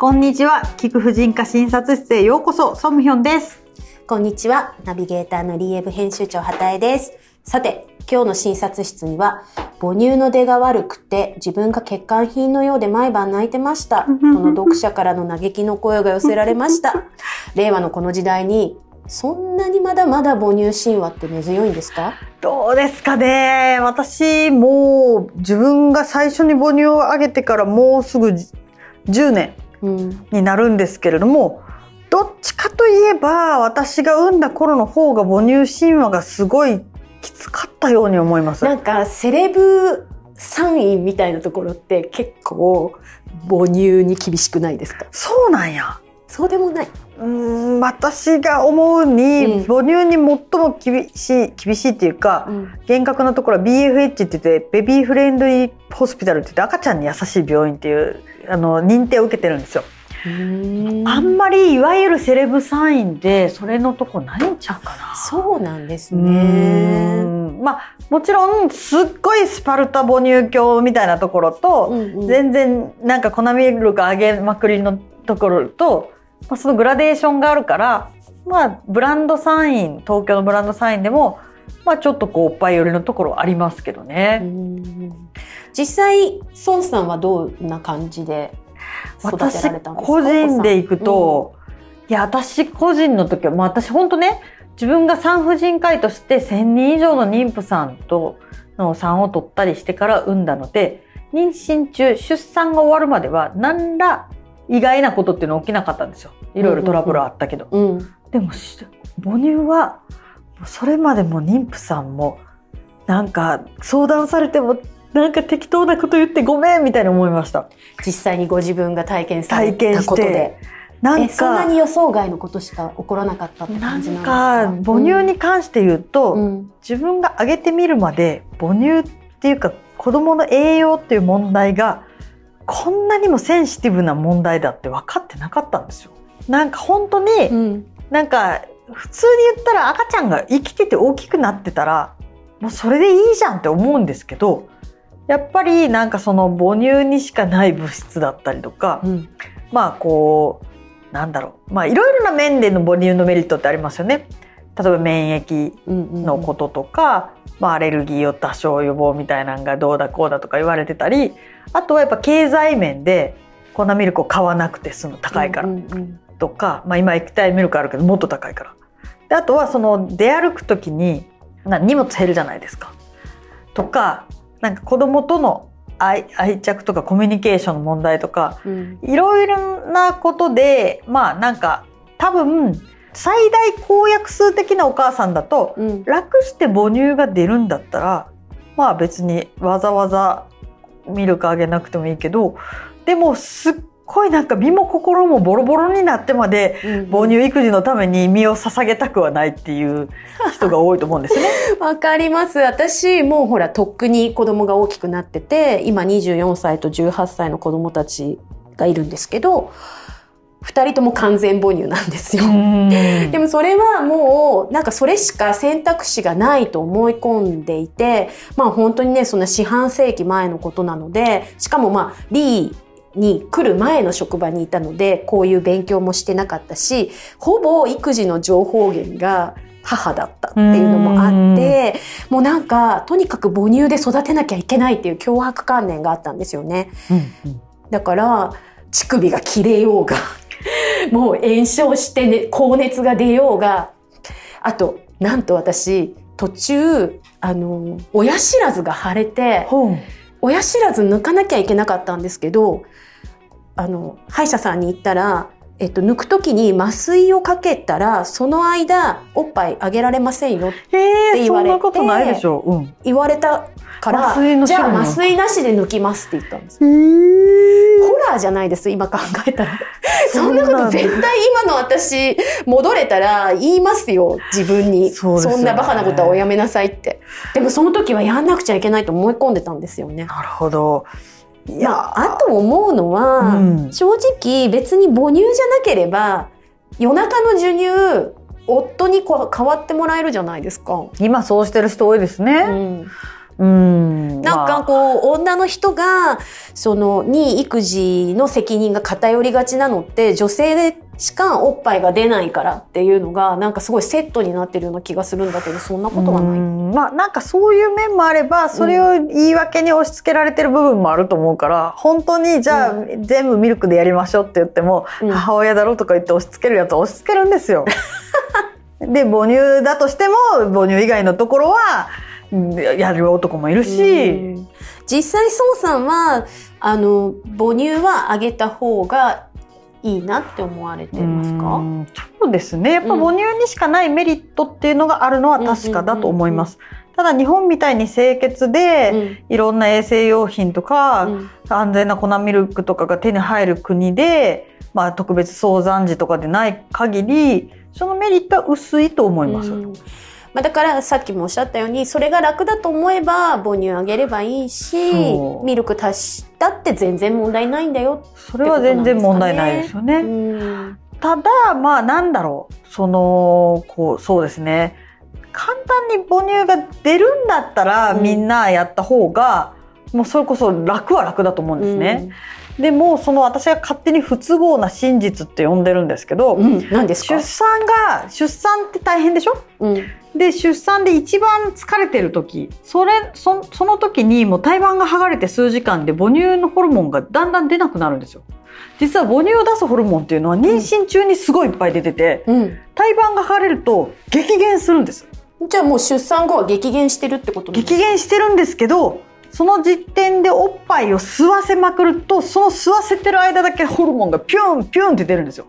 こんにちは。菊婦人科診察室へようこそ、ソムヒョンです。こんにちは。ナビゲーターのリーエブ編集長畑江です。さて、今日の診察室には、母乳の出が悪くて自分が欠陥品のようで毎晩泣いてました。との読者からの嘆きの声が寄せられました。令和のこの時代に、そんなにまだまだ母乳神話って根強いんですか？どうですかね私、もう、自分が最初に母乳をあげてからもうすぐ10年うん。になるんですけれども、どっちかといえば、私が産んだ頃の方が母乳神話がすごいきつかったように思います。なんか、セレブ産院みたいなところって結構母乳に厳しくないですか？そうなんや。そうでもない。うーん私が思うに、うん母乳に最も厳しい厳しいっていうか、うん。厳格なところは BFH って言ってベビーフレンドリーホスピタルって言って赤ちゃんに優しい病院っていうあの認定を受けてるんですよ。あんまりいわゆるセレブサインでそれのとこないんちゃうかな。そうなんですね。んまあもちろんすっごいスパルタ母乳鏡みたいなところと、うんうん全然なんか粉ミルク上げまくりのところと、まあ、そのグラデーションがあるからまあブランドサイン東京のブランドサインでもまあちょっとこうおっぱい寄りのところありますけどうね。ん実際孫さんはどんな感じで育て私られたんですか？個人で行くと、いや私個人の時は、まあ、私本当ね自分が産婦人科医として1,000人以上の妊婦さんとの産を取ったりしてから産んだので妊娠中出産が終わるまでは何ら意外なことっていうのは起きなかったんですよ。いろいろトラブルはあったけど、うんうん。でもし母乳はそれまでも妊婦さんもなんか相談されてもなんか適当なこと言ってごめんみたいに思いました。実際にご自分が体験されたことで。なんえそんなに予想外のことしか起こらなかったってなん感じなんですか？か母乳に関して言うと、うん。自分があげてみるまで母乳っていうか子供の栄養っていう問題がこんなにもセンシティブな問題だって分かってなかったんですよ。なんか本当に、うん。なんか普通に言ったら赤ちゃんが生きてて大きくなってたらもうそれでいいじゃんって思うんですけどやっぱりなんかその母乳にしかない物質だったりとか、うん。まあこうなんだろう。まあいろいろな面での母乳のメリットってありますよね。例えば免疫のこととか、まあ、アレルギーを多少予防みたいなのがどうだこうだとか言われてたりあとはやっぱ経済面で粉ミルクを買わなくて済む高いから。とか、まあ、今液体ミルクあるけどもっと高いから。であとはその出歩く時にな荷物減るじゃないですか。とかなんか子供との愛愛着とかコミュニケーションの問題とかうん。いろいろなことでまあなんか多分最大公約数的なお母さんだとうん。楽して母乳が出るんだったらまあ別にわざわざミルクあげなくてもいいけどでもすっごいなんか身も心もボロボロになってまでうん母乳育児のために身を捧げたくはないっていう人が多いと思うんですね。わかります。私もうほら、とっくに子供が大きくなってて、今24歳と18歳の子供たちがいるんですけど、二人とも完全母乳なんですよ。ででもそれはもう、なんかそれしか選択肢がないと思い込んでいて、まあ本当にね、そんな四半世紀前のことなので、しかもまあ、リーに来る前の職場にいたので、こういう勉強もしてなかったし、ほぼ育児の情報源が母だったっていうのもあって、もうなんか、とにかく母乳で育てなきゃいけないっていう脅迫観念があったんですよね。だから、乳首が切れようが、もう炎症して、ね、高熱が出ようが、あと、なんと私、途中、あの、親知らずが腫れて、親知らず抜かなきゃいけなかったんですけど、あの、歯医者さんに行ったら、えっと、抜くときに麻酔をかけたら、その間、おっぱいあげられませんよってえー、言われてそんなことないでしょう。うん。言われたから、麻酔のじゃあ麻酔なしで抜きますって言ったんです。えーホラーじゃないです、今考えたら。そんなこと絶対今の私、戻れたら言いますよ、自分に。そねんなバカなことはおやめなさいって。でもその時はやんなくちゃいけないと思い込んでたんですよね。なるほど。いや、まあ、あと思うのは、うん正直別に母乳じゃなければ、夜中の授乳、夫にこう代わってもらえるじゃないですか。今そうしてる人多いですうね。ん、うん。なんかこう、女の人が、その、に育児の責任が偏りがちなのって、女性でしかおっぱいが出ないからっていうのが、なんかすごいセットになってるような気がするんだけど、そんなことはない。うんまあなんかそういう面もあればそれを言い訳に押し付けられてる部分もあると思うから本当にじゃあ、全部ミルクでやりましょうって言っても、うん母親だろとか言って押し付けるやつは押し付けるんですよ。で母乳だとしても母乳以外のところはうんやる男もいるし、うん。実際、宋さんは、あの、母乳はあげた方がいいなって思われてますか？うんそうですね。やっぱうん。母乳にしかないメリットっていうのがあるのは確かだと思います。ただ日本みたいに清潔で、うん。いろんな衛生用品とか、うん。安全な粉ミルクとかが手に入る国で、まあ、特別早産児とかでない限りそのメリットは薄いと思います。うんまあ、だからさっきもおっしゃったようにそれが楽だと思えば母乳あげればいいしミルク足したって全然問題ないんだよ。それは全然問題ないですよね。うん。ただまあなんだろう。そのこうそうですね。簡単に母乳が出るんだったら、うん。みんなやった方がもうそれこそ楽は楽だと思うんですね。でもその私が勝手に不都合な真実って呼んでるんですけど、うん。うん、何ですか？出産が出産って大変でしょ？うんで出産で一番疲れてる時それそその時にもう胎盤が剥がれて数時間で母乳のホルモンがだんだん出なくなるんですよ。実は母乳を出すホルモンっていうのは妊娠中にすごいいっぱい出ててうん。胎盤が剥がれると激減するんです。じゃあもう出産後は激減してるってことですか？激減してるんですけどその時点でおっぱいを吸わせまくるとその吸わせてる間だけホルモンがピュンピュンって出るんですよ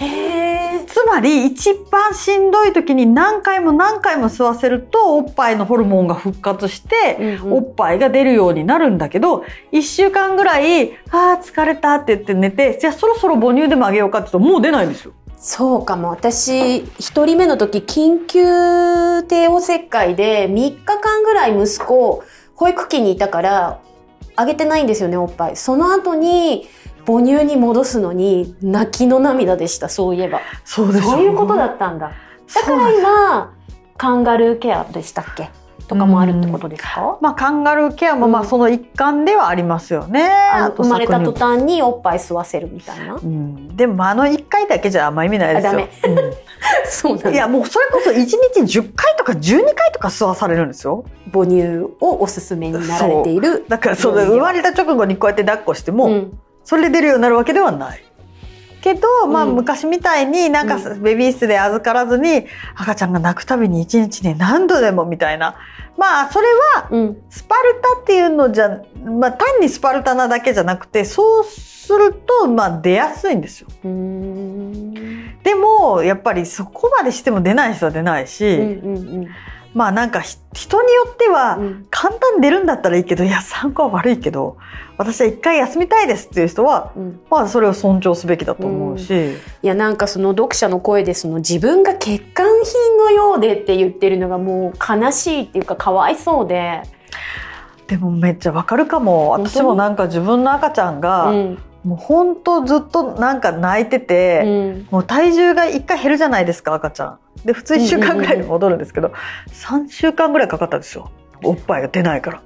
へえ。つまり一番しんどい時に何回も何回も吸わせるとおっぱいのホルモンが復活して、おっぱいが出るようになるんだけど1週間ぐらい「あー疲れた」って言って寝てじゃあそろそろ母乳でもあげようかって言うともう出ないんですよ。そうかも。私、一人目の時、緊急帝王切開で3日間ぐらい息子、保育器にいたから、あげてないんですよね、おっぱい。その後に、母乳に戻すのに、泣きの涙でした、そういえば。そうですそういうことだったんだ。だから今、カンガルーケアでしたっけ？とかもあるってことですか？まあ、カンガルーケアもまあうんその一環ではありますよね。とあの生まれた途端におっぱい吸わせるみたいな？うん、でもあの1回だけじゃあんま意味ないですよ。そうないやもうそれこそ1日10回とか12回とか吸わされるんですよ。母乳をおすすめになられている。だからその生まれた直後にこうやって抱っこしても、うんそれで出るようになるわけではない。けど、まあうん昔みたいになんかうベビー室で預からずに赤ちゃんが泣くたびに1日に何度でもみたいな。まあそれはうん。スパルタっていうのじゃ、まあ単にスパルタなだけじゃなくて、そうするとまあ出やすいんですよ。でもやっぱりそこまでしても出ない人は出ないし、うんうんまあなんかひ人によっては、うん。簡単に出るんだったらいいけどいや参考は悪いけど私は一回休みたいですっていう人はうん。まあそれを尊重すべきだと思うし、いやなんかその読者の声でその自分が欠陥品のようでって言ってるのがもう悲しいっていうかかわいそうで。でもめっちゃわかるかも私もなんか自分の赤ちゃんが、うん。もうほんとずっとなんか泣いてて、うん。もう体重が1回減るじゃないですか赤ちゃん。で普通1週間ぐらいに戻るんですけど、3週間ぐらいかかったんですよおっぱいが出ないから。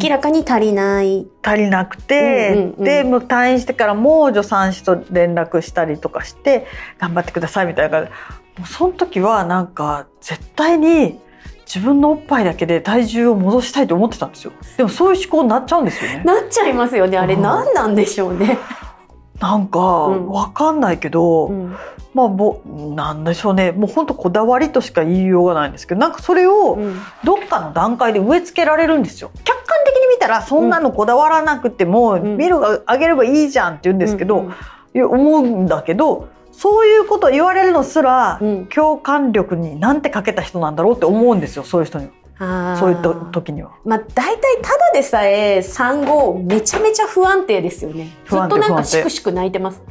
明らかに足りない。足りなくて、うんうんうんでもう退院してからもう助産師と連絡したりとかして頑張ってくださいみたいな感じでもうその時はなんか絶対に自分のおっぱいだけで体重を戻したいと思ってたんですよ。でもそういう思考になっちゃうんですよね。なっちゃいますよね。あれうん何なんでしょうね。なんかうん。わかんないけど、うん。まあぼなんでしょうね。もう本当こだわりとしか言いようがないんですけどなんかそれをうん。どっかの段階で植え付けられるんですよ。客観的に見たらそんなのこだわらなくても、ん。ミルがあげればいいじゃんって言うんですけど、うん思うんだけどそういうこと言われるのすら、うん共感力になんてかけた人なんだろうって思うんですよそういう人にはそういうと時には。まあ、大体ただでさえ産後めちゃめちゃ不安定ですよね。ずっとなんかしくしく泣いてます。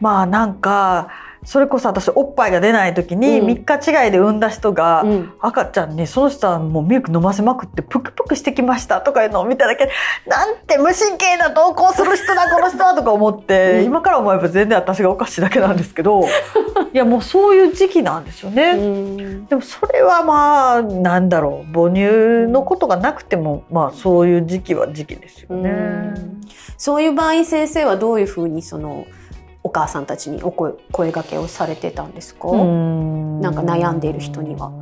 まあなんかそれこそ私おっぱいが出ない時にうん。3日違いで産んだ人が、うん。赤ちゃんにその人はもうミルク飲ませまくってプクプクしてきましたとかいうのを見ただけでなんて無神経な投稿する人だこの人はとか思って、うん。今から思えば全然私がおかしいだけなんですけど いやもうそういう時期なんですよね。うん。でもそれはまあなんだろう母乳のことがなくてもまあそういう時期は時期ですよね。うん。そういう場合先生はどういうふうにそのお母さんたちにお声声掛けをされてたんですか、うん。なんか悩んでいる人には。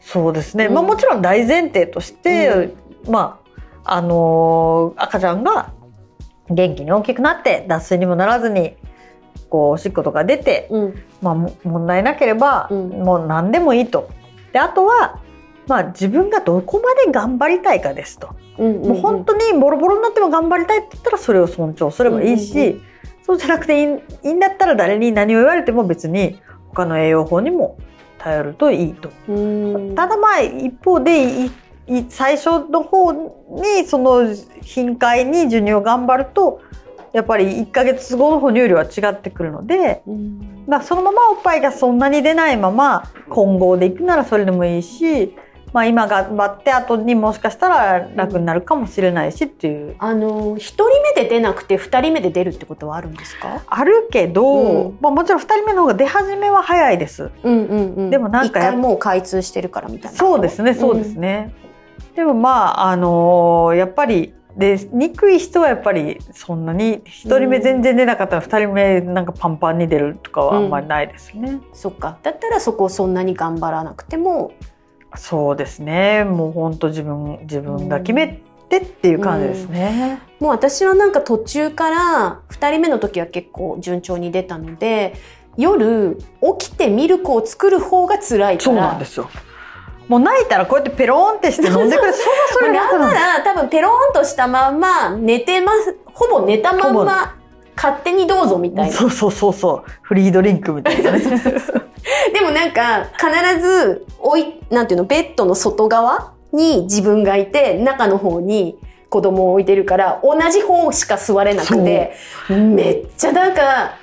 そうですね、うん。まあ、もちろん大前提として、まああのー赤ちゃんが元気に大きくなって脱水にもならずにこうおしっことか出て、うん。まあ、も問題なければ、うん。もう何でもいいと。であとは、まあ、自分がどこまで頑張りたいかですと。うんもう本当にボロボロになっても頑張りたいって言ったらそれを尊重すればいいし、うんうんそうじゃなくていいんだったら誰に何を言われても別に他の栄養法にも頼るといいと。うんただまあ一方で最初の方にその頻回に授乳を頑張るとやっぱり1ヶ月後の哺乳量は違ってくるので、うんまあ、そのままおっぱいがそんなに出ないまま混合でいくならそれでもいいし、まあ、今頑張って後にもしかしたら楽になるかもしれないしっていう。あの一人目で出なくて二人目で出るってことはあるんですか？あるけど、うん。まあ、もちろん2人目の方が出始めは早いです。うんうんうん。でもなんかもう開通してるからみたいな。そうですねそうですね、でもまああのーやっぱりで憎い人はやっぱりそんなに1人目全然出なかったら2人目なんかパンパンに出るとかはあんまりないですね、うん。そっか。だったらそこをそんなに頑張らなくてもそうですね。もう本当自分自分が決めてっていう感じですね、もう私はなんか途中から2人目の時は結構順調に出たので夜起きてミルクを作る方が辛いから。そうなんですよ。もう泣いたらこうやってペロンってして飲んでくれそれはそれなんなら多分ペロンとしたまんま寝てます。ほぼ寝たまんま勝手にどうぞみたいな。そうそうそうそう。フリードリンクみたいなね でもなんか必ずおいなんていうのベッドの外側に自分がいて中の方に子供を置いてるから同じ方しか座れなくてめっちゃなんか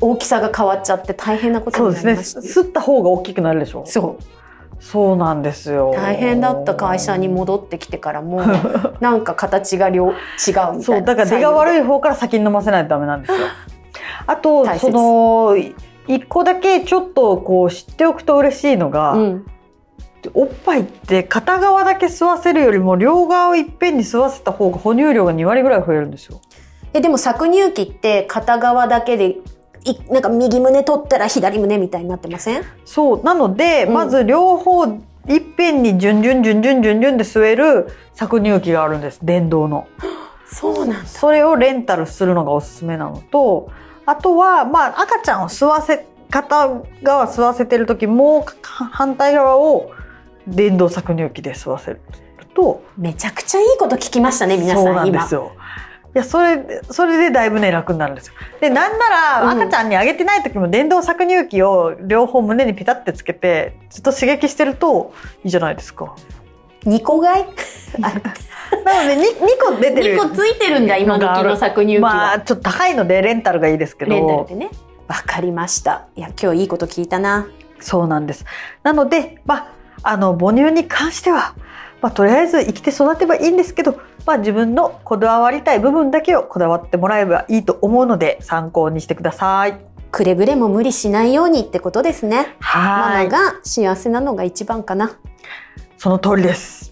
大きさが変わっちゃって大変なことそうにですねなりました。吸った方が大きくなるでしょ？そう。そうなんですよ。大変だった会社に戻ってきてからも なんか形が両違うみたいな。そうだから出が悪い方から先に飲ませないとダメなんですよ。あとその一個だけちょっとこう知っておくと嬉しいのが、うんおっぱいって片側だけ吸わせるよりも両側をいっぺんに吸わせた方が哺乳量が2割ぐらい増えるんですよ。えでも搾乳期って片側だけでいなんか右胸取ったら左胸みたいになってません？そうなので、うんまず両方いっぺんに順々順々順々で吸える搾乳機があるんです電動の。そうなんだそれをレンタルするのがおすすめなのとあとはまあ赤ちゃんを吸わせ片側吸わせてる時もう反対側を電動搾乳機で吸わせるとめちゃくちゃいいこと聞きましたね皆さんそうなんで今すよ。いやそれそれでだいぶね楽になるんですよ。でなんならうん赤ちゃんにあげてない時も電動搾乳機を両方胸にピタってつけてずっと刺激してるといいじゃないですか。2個買い？なので 2, 個出てる。2個ついてるんだ今時の搾乳機は、まあちょっと高いのでレンタルがいいですけど。レンタルでね。わかりました。いや今日いいこと聞いたな。そうなんです。なので、まあ、あの母乳に関しては、まあ、とりあえず生きて育てばいいんですけど、まあ、自分のこだわりたい部分だけをこだわってもらえばいいと思うので参考にしてください。くれぐれも無理しないようにってことですね。マはい。マが幸せなのが一番かなその通りです。